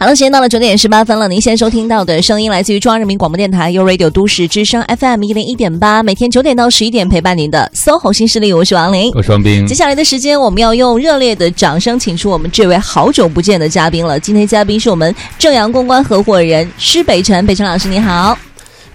好了，时间到了九点十八分了。您现在收听到的声音来自于中央人民广播电台 u Radio 都市之声 FM 一零一点八，每天九点到十一点陪伴您的 SOHO 新势力，我是王琳，我是王斌。接下来的时间，我们要用热烈的掌声，请出我们这位好久不见的嘉宾了。今天嘉宾是我们正阳公关合伙人施北辰，北辰老师你好，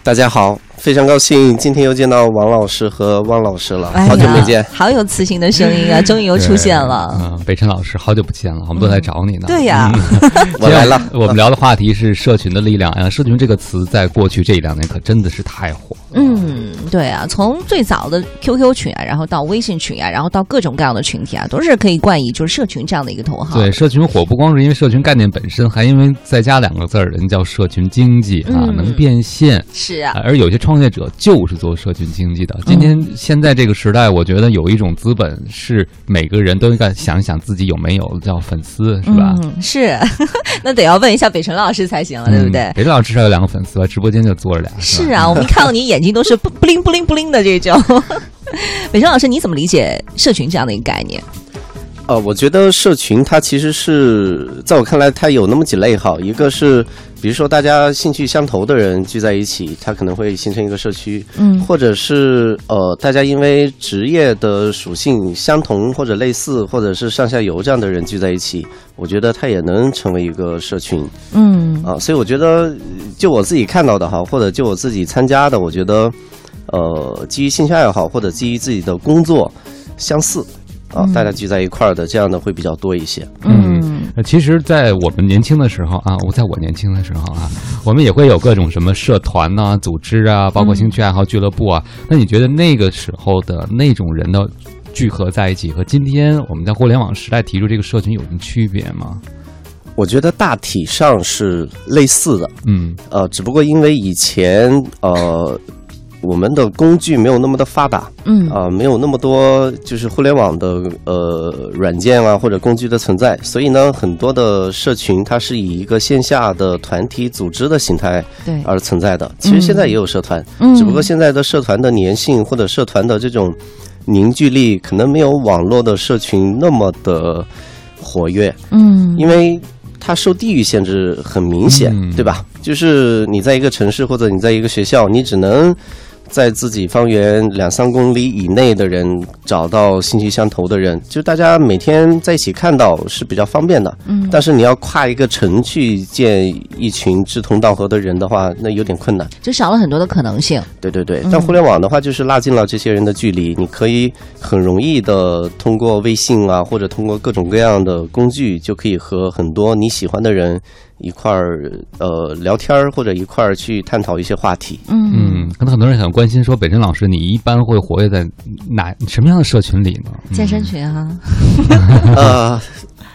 大家好。非常高兴今天又见到王老师和汪老师了，好久没见，好有磁性的声音啊！终于又出现了。嗯，北辰老师，好久不见了，我们都在找你呢。对呀，我来了。我们聊的话题是社群的力量啊。社群这个词在过去这一两年可真的是太火。嗯，对啊，从最早的 QQ 群啊，然后到微信群啊，然后到各种各样的群体啊，都是可以冠以就是社群这样的一个头号。对，社群火不光是因为社群概念本身，还因为再加两个字儿，人叫社群经济啊，能变现。是啊，而有些创业者就是。做社群经济的，今天现在这个时代，我觉得有一种资本是每个人都应该想一想自己有没有叫粉丝，是吧？嗯是，那得要问一下北辰老师才行了，对不对？北辰老师至少有两个粉丝吧，直播间就坐着俩。是啊，我们看到你眼睛都是不不灵不灵不灵的这种。北辰老师，你怎么理解社群这样的一个概念？呃，我觉得社群它其实是在我看来，它有那么几类哈，一个是。比如说，大家兴趣相投的人聚在一起，他可能会形成一个社区，嗯，或者是呃，大家因为职业的属性相同或者类似，或者是上下游这样的人聚在一起，我觉得他也能成为一个社群，嗯，啊，所以我觉得就我自己看到的哈，或者就我自己参加的，我觉得，呃，基于兴趣爱好或者基于自己的工作相似。啊，大家聚在一块儿的，这样的会比较多一些。嗯，其实，在我们年轻的时候啊，我在我年轻的时候啊，我们也会有各种什么社团呐、组织啊，包括兴趣爱好俱乐部啊。那你觉得那个时候的那种人的聚合在一起，和今天我们在互联网时代提出这个社群有什么区别吗？我觉得大体上是类似的。嗯，呃，只不过因为以前呃。我们的工具没有那么的发达，嗯。啊，没有那么多就是互联网的呃软件啊或者工具的存在，所以呢，很多的社群它是以一个线下的团体组织的形态对。而存在的。其实现在也有社团，只不过现在的社团的粘性或者社团的这种凝聚力可能没有网络的社群那么的活跃，嗯，因为它受地域限制很明显，对吧？就是你在一个城市或者你在一个学校，你只能。在自己方圆两三公里以内的人找到兴趣相投的人，就大家每天在一起看到是比较方便的。嗯，但是你要跨一个城去见一群志同道合的人的话，那有点困难，就少了很多的可能性。对对对，但互联网的话，就是拉近了这些人的距离，你可以很容易的通过微信啊，或者通过各种各样的工具，就可以和很多你喜欢的人。一块儿呃聊天儿，或者一块儿去探讨一些话题。嗯，可能很多人很关心，说北辰老师，你一般会活跃在哪什么样的社群里呢？健身群哈。呃，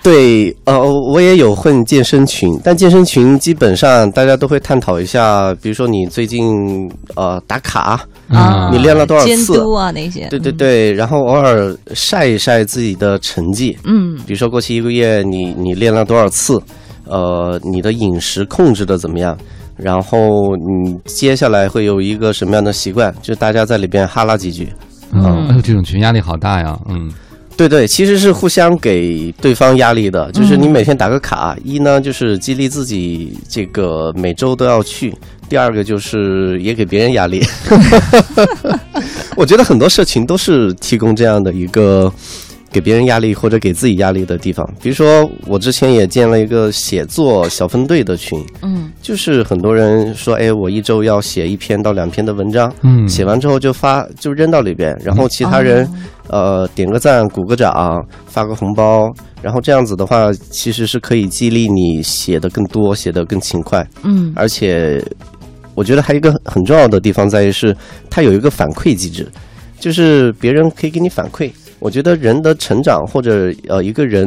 对，呃，我也有混健身群，但健身群基本上大家都会探讨一下，比如说你最近呃打卡啊，你练了多少次？监督啊那些。对对对，然后偶尔晒一晒自己的成绩。嗯，比如说过去一个月，你你练了多少次？呃，你的饮食控制的怎么样？然后你接下来会有一个什么样的习惯？就大家在里边哈拉几句。嗯，哎呦，这种群压力好大呀。嗯，对对，其实是互相给对方压力的。就是你每天打个卡，一呢就是激励自己，这个每周都要去；第二个就是也给别人压力。我觉得很多社群都是提供这样的一个。给别人压力或者给自己压力的地方，比如说我之前也建了一个写作小分队的群，嗯，就是很多人说，哎，我一周要写一篇到两篇的文章，嗯，写完之后就发就扔到里边，然后其他人，呃，点个赞，鼓个掌，发个红包，然后这样子的话，其实是可以激励你写的更多，写的更勤快，嗯，而且我觉得还有一个很重要的地方在于是它有一个反馈机制，就是别人可以给你反馈。我觉得人的成长或者呃一个人，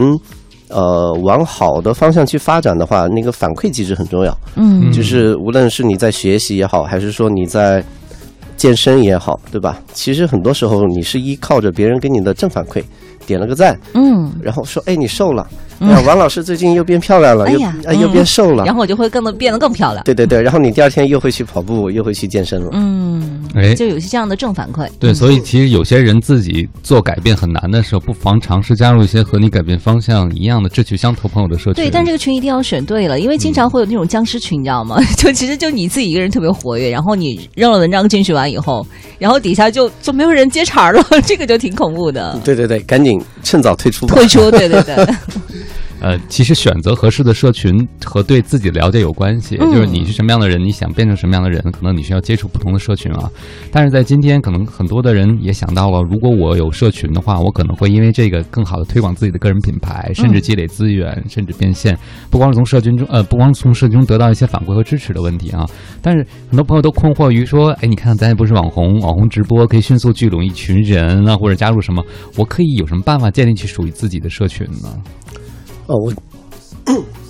呃往好的方向去发展的话，那个反馈机制很重要。嗯，就是无论是你在学习也好，还是说你在健身也好，对吧？其实很多时候你是依靠着别人给你的正反馈，点了个赞，嗯，然后说哎你瘦了，哎呀，王老师最近又变漂亮了，又哎呀啊又变瘦了。然后我就会更的变得更漂亮。对对对，然后你第二天又会去跑步，又会去健身了。嗯，哎就有些这样的正反馈。对，嗯所以其实有些人自己做改变很难的时候，不妨尝试加入一些和你改变方向一样的志趣相投朋友的社群。对，但这个群一定要选对了，因为经常会有那种僵尸群，你知道吗？就其实就你自己一个人特别活跃，然后你扔了文章进去完以后，然后底下就就没有人接茬了，这个就挺恐怖的。对对对，赶紧趁早退出吧。退出，对对对，呃，其实选择合适的社群和对自己了解有关系，嗯就是你是什么样的人，你想变成什么样的人，可能你需要接触不同的社群啊。但是在今天，可能很多的人也想到了，如果我有社群的话，我可能会因为这个更好的推广自己的个人品牌，甚至积累资源，甚至变现。不光是从社群中，呃，不光是从社群中得到一些反馈和支持的问题啊。但是很多朋友都困惑于说，哎，你看咱也不是网红，网红直播可以迅速聚拢一群人啊，或者加入什么，我可以有什么办法建立起属于自己的社群呢？哦，我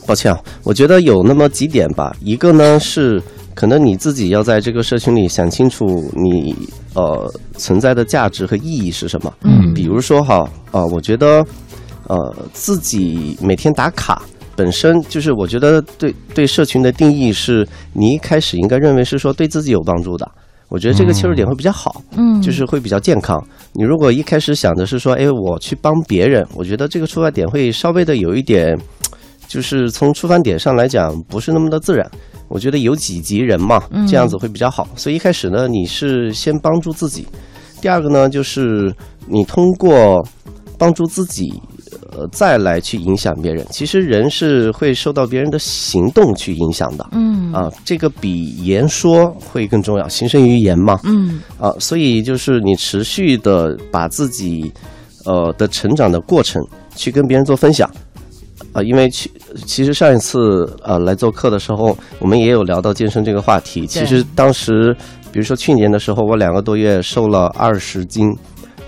抱歉啊，我觉得有那么几点吧。一个呢是，可能你自己要在这个社群里想清楚你呃存在的价值和意义是什么。嗯比如说哈，啊、我觉得呃自己每天打卡。本身就是，我觉得对对社群的定义是，你一开始应该认为是说对自己有帮助的。我觉得这个切入点会比较好。嗯，就是会比较健康。你如果一开始想的是说，哎，我去帮别人，我觉得这个出发点会稍微的有一点，就是从出发点上来讲不是那么的自然。我觉得有己及人嘛，这样子会比较好。所以一开始呢，你是先帮助自己，第二个呢，就是你通过帮助自己。呃，再来去影响别人，其实人是会受到别人的行动去影响的。嗯啊，这个比言说会更重要，形胜于言嘛。嗯啊，所以就是你持续的把自己呃的成长的过程去跟别人做分享啊，因为去其实上一次呃来做客的时候，我们也有聊到健身这个话题。其实当时比如说去年的时候，我两个多月瘦了二十斤，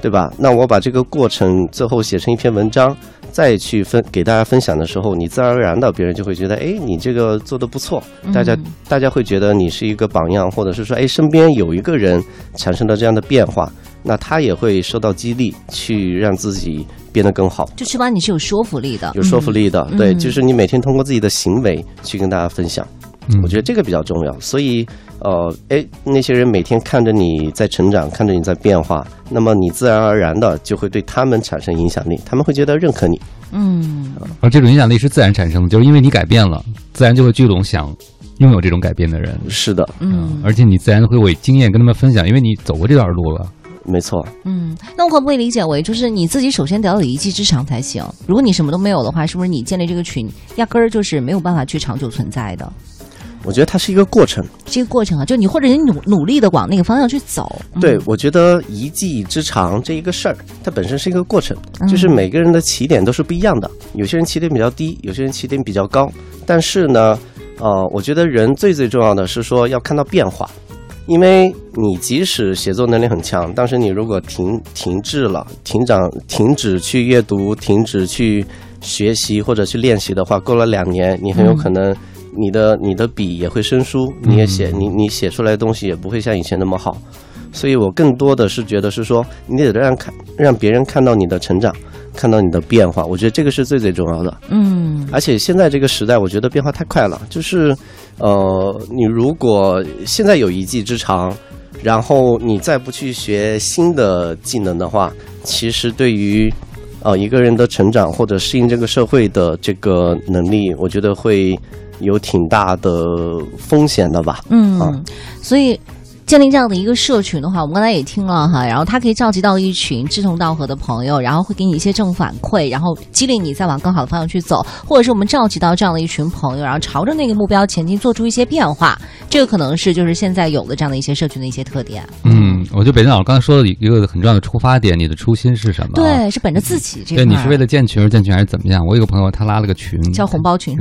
对吧？那我把这个过程最后写成一篇文章。再去分给大家分享的时候，你自然而然的别人就会觉得，哎，你这个做的不错，大家、大家会觉得你是一个榜样，或者是说，哎，身边有一个人产生了这样的变化，那他也会受到激励，去让自己变得更好，就起码你是有说服力的，有说服力的。嗯对，就是你每天通过自己的行为去跟大家分享，嗯我觉得这个比较重要。所以，呃，哎，那些人每天看着你在成长，看着你在变化，那么你自然而然的就会对他们产生影响力，他们会觉得认可你。嗯而这种影响力是自然产生的，就是因为你改变了，自然就会聚拢想拥有这种改变的人。是的，嗯而且你自然会为经验跟他们分享，因为你走过这段路了。没错。嗯，那我可不可以理解为，就是你自己首先得要有一技之长才行？如果你什么都没有的话，是不是你建立这个群压根儿就是没有办法去长久存在的？我觉得它是一个过程。这个过程啊，就你或者你努努力的往那个方向去走。嗯对，我觉得一技之长这一个事儿，它本身是一个过程，嗯就是每个人的起点都是不一样的。有些人起点比较低，有些人起点比较高。但是呢，呃，我觉得人最最重要的是说要看到变化，因为你即使写作能力很强，但是你如果停停滞了，停长停止去阅读，停止去学习或者去练习的话，过了两年，你很有可能你的你的笔也会生疏，你也写你你写出来的东西也不会像以前那么好。所以我更多的是觉得是说，你得让看让别人看到你的成长，看到你的变化。我觉得这个是最最重要的。嗯而且现在这个时代，我觉得变化太快了。就是，呃，你如果现在有一技之长，然后你再不去学新的技能的话，其实对于呃一个人的成长或者适应这个社会的这个能力，我觉得会有挺大的风险的吧。嗯啊，所以。建立这样的一个社群的话，我们刚才也听了哈，然后它可以召集到一群志同道合的朋友，然后会给你一些正反馈，然后激励你再往更好的方向去走，或者是我们召集到这样的一群朋友，然后朝着那个目标前进，做出一些变化。这个可能是就是现在有的这样的一些社群的一些特点。嗯，我觉得北京老师刚才说的一个很重要的出发点，你的初心是什么？，对，是本着自己这个对，你是为了建群而建群还是怎么样？我有个朋友，他拉了个群，叫红包群？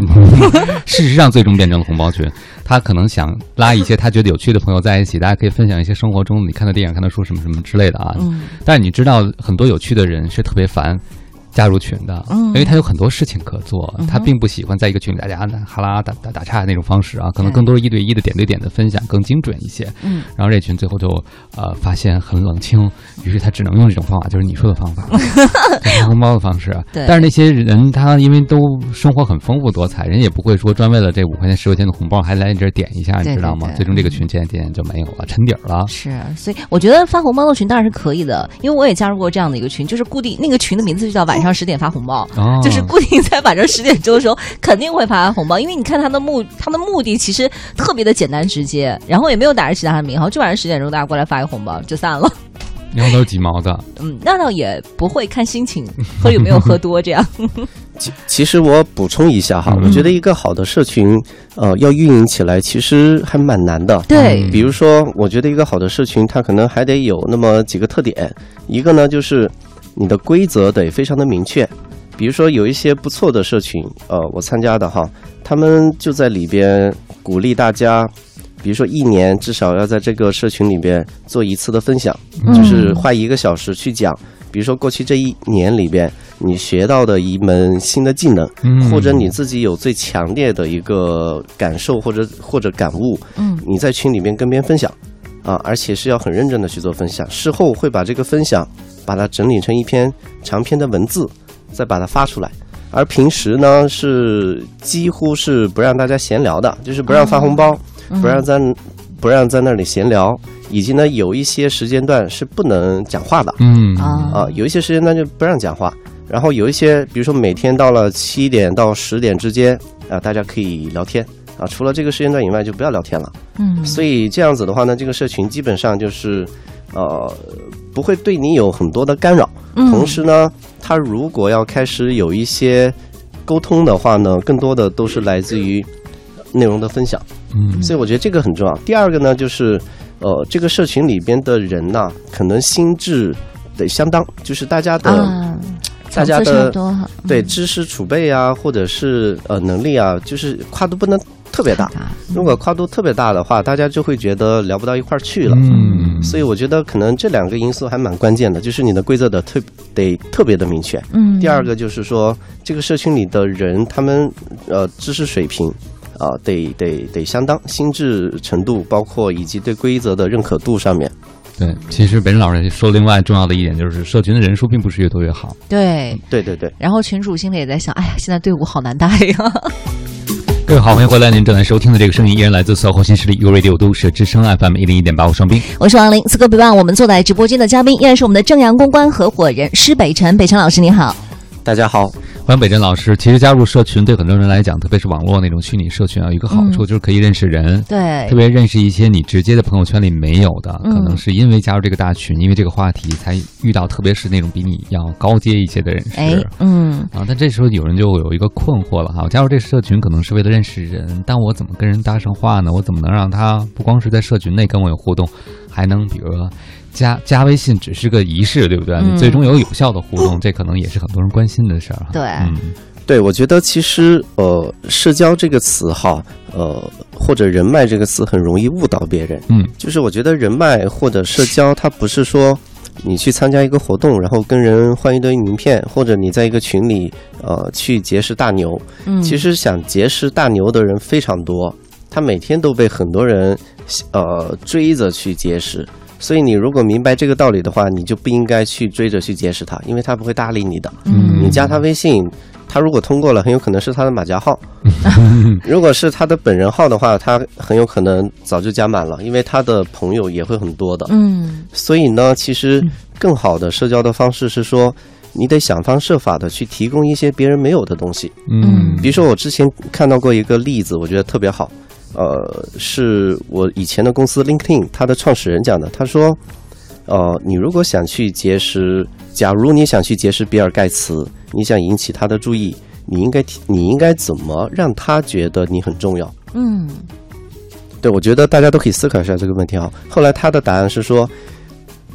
事实上，最终变成了红包群。他可能想拉一些他觉得有趣的朋友在一起，大家可以分享一些生活中你看的电影、看的书什么什么之类的啊。嗯但是你知道，很多有趣的人是特别烦加入群的，嗯因为他有很多事情可做，嗯他并不喜欢在一个群里大家哈拉打打打岔那种方式啊，可能更多是一对一的点对点的分享更精准一些。嗯，然后这群最后就呃发现很冷清，于是他只能用这种方法，就是你说的方法，就发红包的方式。对但是那些人他因为都生活很丰富多彩，人也不会说专为了这五块钱十块钱的红包还来你这儿点一下，你知道吗？对对最终这个群渐渐渐渐就没有了，沉底儿了。是，所以我觉得发红包的群当然是可以的，因为我也加入过这样的一个群，就是固定那个群的名字就叫晚上十点发红包。哦，就是固定在晚上十点钟的时候，肯定会发红包，因为你看他的目，他的目的其实特别的简单直接，然后也没有打着其他的名号，就晚上十点钟大家过来发一个红包就散了。然后都是几毛的，嗯，那倒也不会看心情喝有没有喝多这样。其其实我补充一下哈，嗯我觉得一个好的社群，呃，要运营起来其实还蛮难的。对比如说，我觉得一个好的社群，它可能还得有那么几个特点。一个呢，就是你的规则得非常的明确。比如说，有一些不错的社群，呃，我参加的哈，他们就在里边鼓励大家，比如说一年至少要在这个社群里边做一次的分享，嗯。就是花一个小时去讲，比如说过去这一年里边你学到的一门新的技能，嗯。或者你自己有最强烈的一个感受或者或者感悟，嗯。你在群里面跟别人分享，啊，而且是要很认真的去做分享，事后会把这个分享把它整理成一篇长篇的文字，再把它发出来。而平时呢，是几乎是不让大家闲聊的，就是不让发红包，不让在不让在那里闲聊，以及呢，有一些时间段是不能讲话的，嗯。啊。啊，有一些时间段就不让讲话，然后有一些，比如说每天到了七点到十点之间啊，大家可以聊天。啊，除了这个时间段以外就不要聊天了。嗯。所以这样子的话呢，这个社群基本上就是，呃，不会对你有很多的干扰。嗯同时呢，他如果要开始有一些沟通的话呢，更多的都是来自于内容的分享。嗯所以我觉得这个很重要。第二个呢，就是呃，这个社群里边的人呐，可能心智得相当，就是大家的、啊，大家的不多哈，对知识储备啊，或者是呃能力啊，就是跨度不能特别大。如果跨度特别大的话，大家就会觉得聊不到一块儿去了。嗯，所以我觉得可能这两个因素还蛮关键的，就是你的规则的特得特别的明确。嗯，第二个就是说，这个社群里的人，他们呃知识水平啊、得得得相当，心智程度，包括以及对规则的认可度上面。对，其实北辰老师说另外重要的一点就是，社群的人数并不是越多越好。对。对对对。然后群主心里也在想，哎呀，现在队伍好难带呀。各位好，欢迎回来，您正在收听的这个声音依然来自 SOHO 新势力 U Radio 都市之声 FM 一零一点八，我双冰。我是王琳，此刻陪伴我们坐在直播间的嘉宾依然是我们的正阳公关合伙人施北辰，北辰老师你好。大家好，欢迎北辰老师。其实加入社群对很多人来讲，特别是网络那种虚拟社群啊，有一个好处嗯就是可以认识人。对特别认识一些你直接的朋友圈里没有的，嗯可能是因为加入这个大群，因为这个话题才遇到，特别是那种比你要高阶一些的人士。哎，嗯，啊，但这时候有人就有一个困惑了哈，我加入这个社群可能是为了认识人，但我怎么跟人搭上话呢？我怎么能让他不光是在社群内跟我有互动，还能比如说加加微信只是个仪式，对不对？嗯你最终有有效的互动，这可能也是很多人关心的事儿哈。对嗯对我觉得其实呃，社交这个词哈，呃，或者人脉这个词很容易误导别人。嗯就是我觉得人脉或者社交，它不是说你去参加一个活动，然后跟人换一堆名片，或者你在一个群里呃去结识大牛。嗯，其实想结识大牛的人非常多，他每天都被很多人呃追着去结识。所以你如果明白这个道理的话，你就不应该去追着去结识他，因为他不会搭理你的。嗯你加他微信，他如果通过了，很有可能是他的马甲号；如果是他的本人号的话，他很有可能早就加满了，因为他的朋友也会很多的。嗯所以呢，其实更好的社交的方式是说，你得想方设法的去提供一些别人没有的东西。嗯比如说，我之前看到过一个例子，我觉得特别好。呃，是我以前的公司 LinkedIn 它的创始人讲的。他说，呃，你如果想去结识，假如你想去结识比尔盖茨，你想引起他的注意，你应该提你应该怎么让他觉得你很重要？嗯对，我觉得大家都可以思考一下这个问题啊。后来他的答案是说，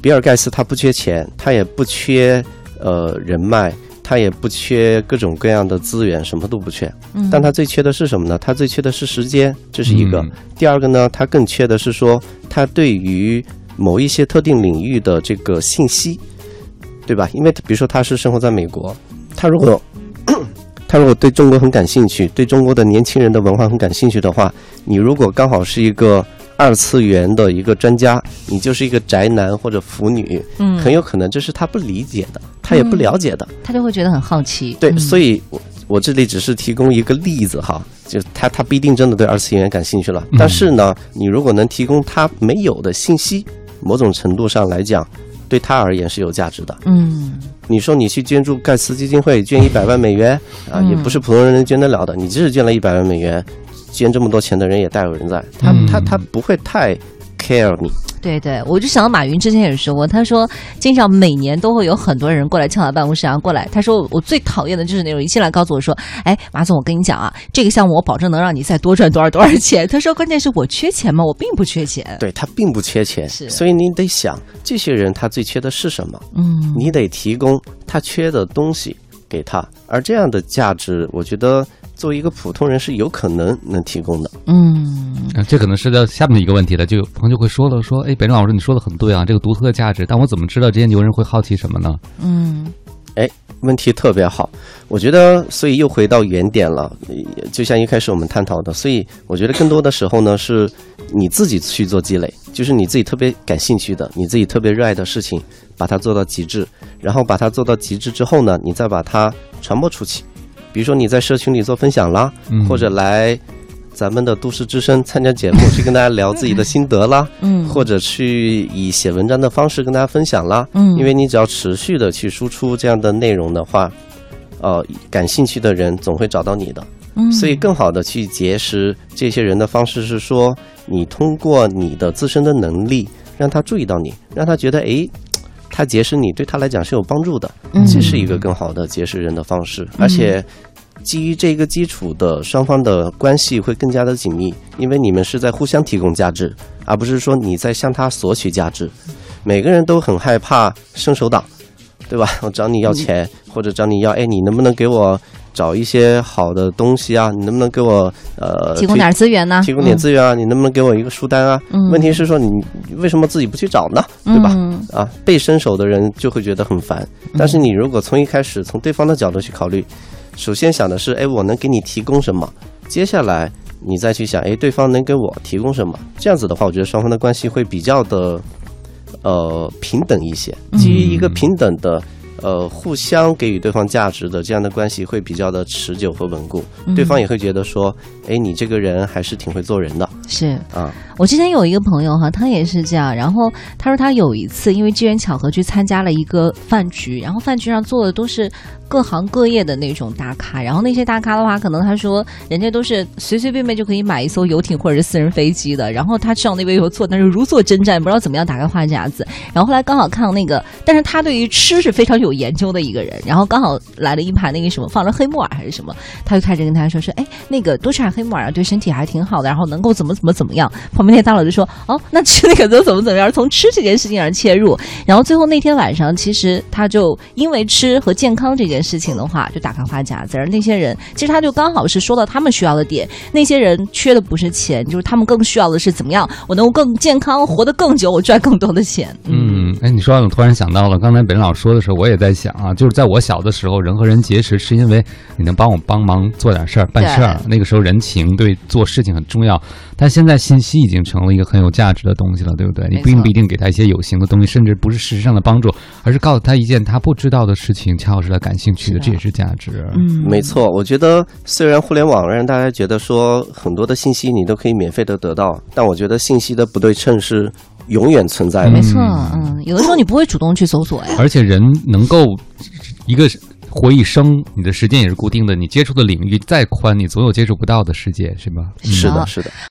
比尔盖茨他不缺钱，他也不缺呃人脉，他也不缺各种各样的资源，什么都不缺。嗯，但他最缺的是什么呢？他最缺的是时间，这是一个。嗯第二个呢，他更缺的是说，他对于某一些特定领域的这个信息，对吧？因为比如说他是生活在美国，他如果 他如果对中国很感兴趣，对中国的年轻人的文化很感兴趣的话，你如果刚好是一个二次元的一个专家，你就是一个宅男或者腐女，嗯很有可能这是他不理解的，他也不了解的。他就会觉得很好奇。对，嗯所以我我这里只是提供一个例子哈，就他他不一定真的对二次元感兴趣了，但是呢，你如果能提供他没有的信息，某种程度上来讲，对他而言是有价值的。嗯你说你去捐助盖茨基金会捐一百万美元啊，嗯也不是普通人能捐得了的。你即使捐了一百万美元，捐这么多钱的人也大有人在，他嗯他他不会太 care 你。对对，我就想到马云之前也说过，他说经常每年都会有很多人过来敲他办公室，然后过来，他说我最讨厌的就是那种一进来告诉我说，哎，马总，我跟你讲啊，这个项目我保证能让你再多赚多少多少钱。他说关键是我缺钱吗？我并不缺钱。对他并不缺钱，是所以你得想这些人他最缺的是什么，嗯你得提供他缺的东西给他，而这样的价值，我觉得作为一个普通人是有可能能提供的。嗯啊这可能是到下面的一个问题了，就有朋友就会说了，说，哎，北辰老师你说的很对啊，这个独特的价值，但我怎么知道这些牛人会好奇什么呢？嗯哎问题特别好，我觉得，所以又回到原点了，呃就像一开始我们探讨的，所以我觉得更多的时候呢，是你自己去做积累，就是你自己特别感兴趣的，你自己特别热爱的事情，把它做到极致，然后把它做到极致之后呢，你再把它传播出去，比如说你在社群里做分享啦，嗯或者来咱们的都市之声参加节目，去跟大家聊自己的心得啦，嗯或者去以写文章的方式跟大家分享啦。嗯因为你只要持续的去输出这样的内容的话，呃，感兴趣的人总会找到你的。嗯，所以更好的去结识这些人的方式是说，你通过你的自身的能力，让他注意到你，让他觉得诶。他结识你对他来讲是有帮助的，嗯这是一个更好的结识人的方式，而且基于这个基础的双方的关系会更加的紧密，因为你们是在互相提供价值，而不是说你在向他索取价值。每个人都很害怕伸手党，对吧？我找你要钱，或者找你要，哎，你能不能给我找一些好的东西啊？你能不能给我呃提供点资源呢？提供点资源啊？你能不能给我一个书单啊？嗯问题是说你为什么自己不去找呢？嗯，对吧？嗯啊，被伸手的人就会觉得很烦。但是你如果从一开始从对方的角度去考虑，首先想的是，哎，我能给你提供什么？接下来你再去想，哎，对方能给我提供什么？这样子的话，我觉得双方的关系会比较的呃平等一些，基于一个平等的。呃，互相给予对方价值的这样的关系会比较的持久和稳固，对方也会觉得说，哎，你这个人还是挺会做人的是。啊。我之前有一个朋友哈，他也是这样。然后他说他有一次因为机缘巧合去参加了一个饭局，然后饭局上坐的都是各行各业的那种大咖。然后那些大咖的话，可能他说人家都是随随便便就可以买一艘游艇或者是私人飞机的。然后他上那边有坐，但是如坐针毡，不知道怎么样打开话匣子。然后后来刚好看到那个，但是他对于吃是非常有研究的一个人。然后刚好来了一盘那个什么放着黑木耳还是什么，他就开始跟他说说，哎，那个多吃点黑木耳啊，对身体还挺好的，然后能够怎么怎么怎么样。旁边那大佬就说，哦，那吃那个都怎么怎么样，从吃这件事情上切入。然后最后那天晚上，其实他就因为吃和健康这件事情的话，就打开话匣子。而那些人，其实他就刚好是说到他们需要的点。那些人缺的不是钱，就是他们更需要的是怎么样我能够更健康，活得更久，我赚更多的钱。嗯，哎，你说完我突然想到了，刚才本老师说的时候，我也在想啊，就是在我小的时候，人和人结识是因为你能帮我帮忙做点事儿、办事儿，那个时候人情对做事情很重要。但现在信息已经成了一个很有价值的东西了，对不对？你并不一定给他一些有形的东西，甚至不是事实质上的帮助，而是告诉他一件他不知道的事情，恰好是他感兴趣的，这也是价值。嗯，没错，我觉得虽然互联网让大家觉得说很多的信息你都可以免费的得到，但我觉得信息的不对称是永远存在的。没错，嗯，有的时候你不会主动去搜索呀。而且人能够一个活一生，你的时间也是固定的，你接触的领域再宽，你总有接触不到的世界，是吧？嗯是的，是的。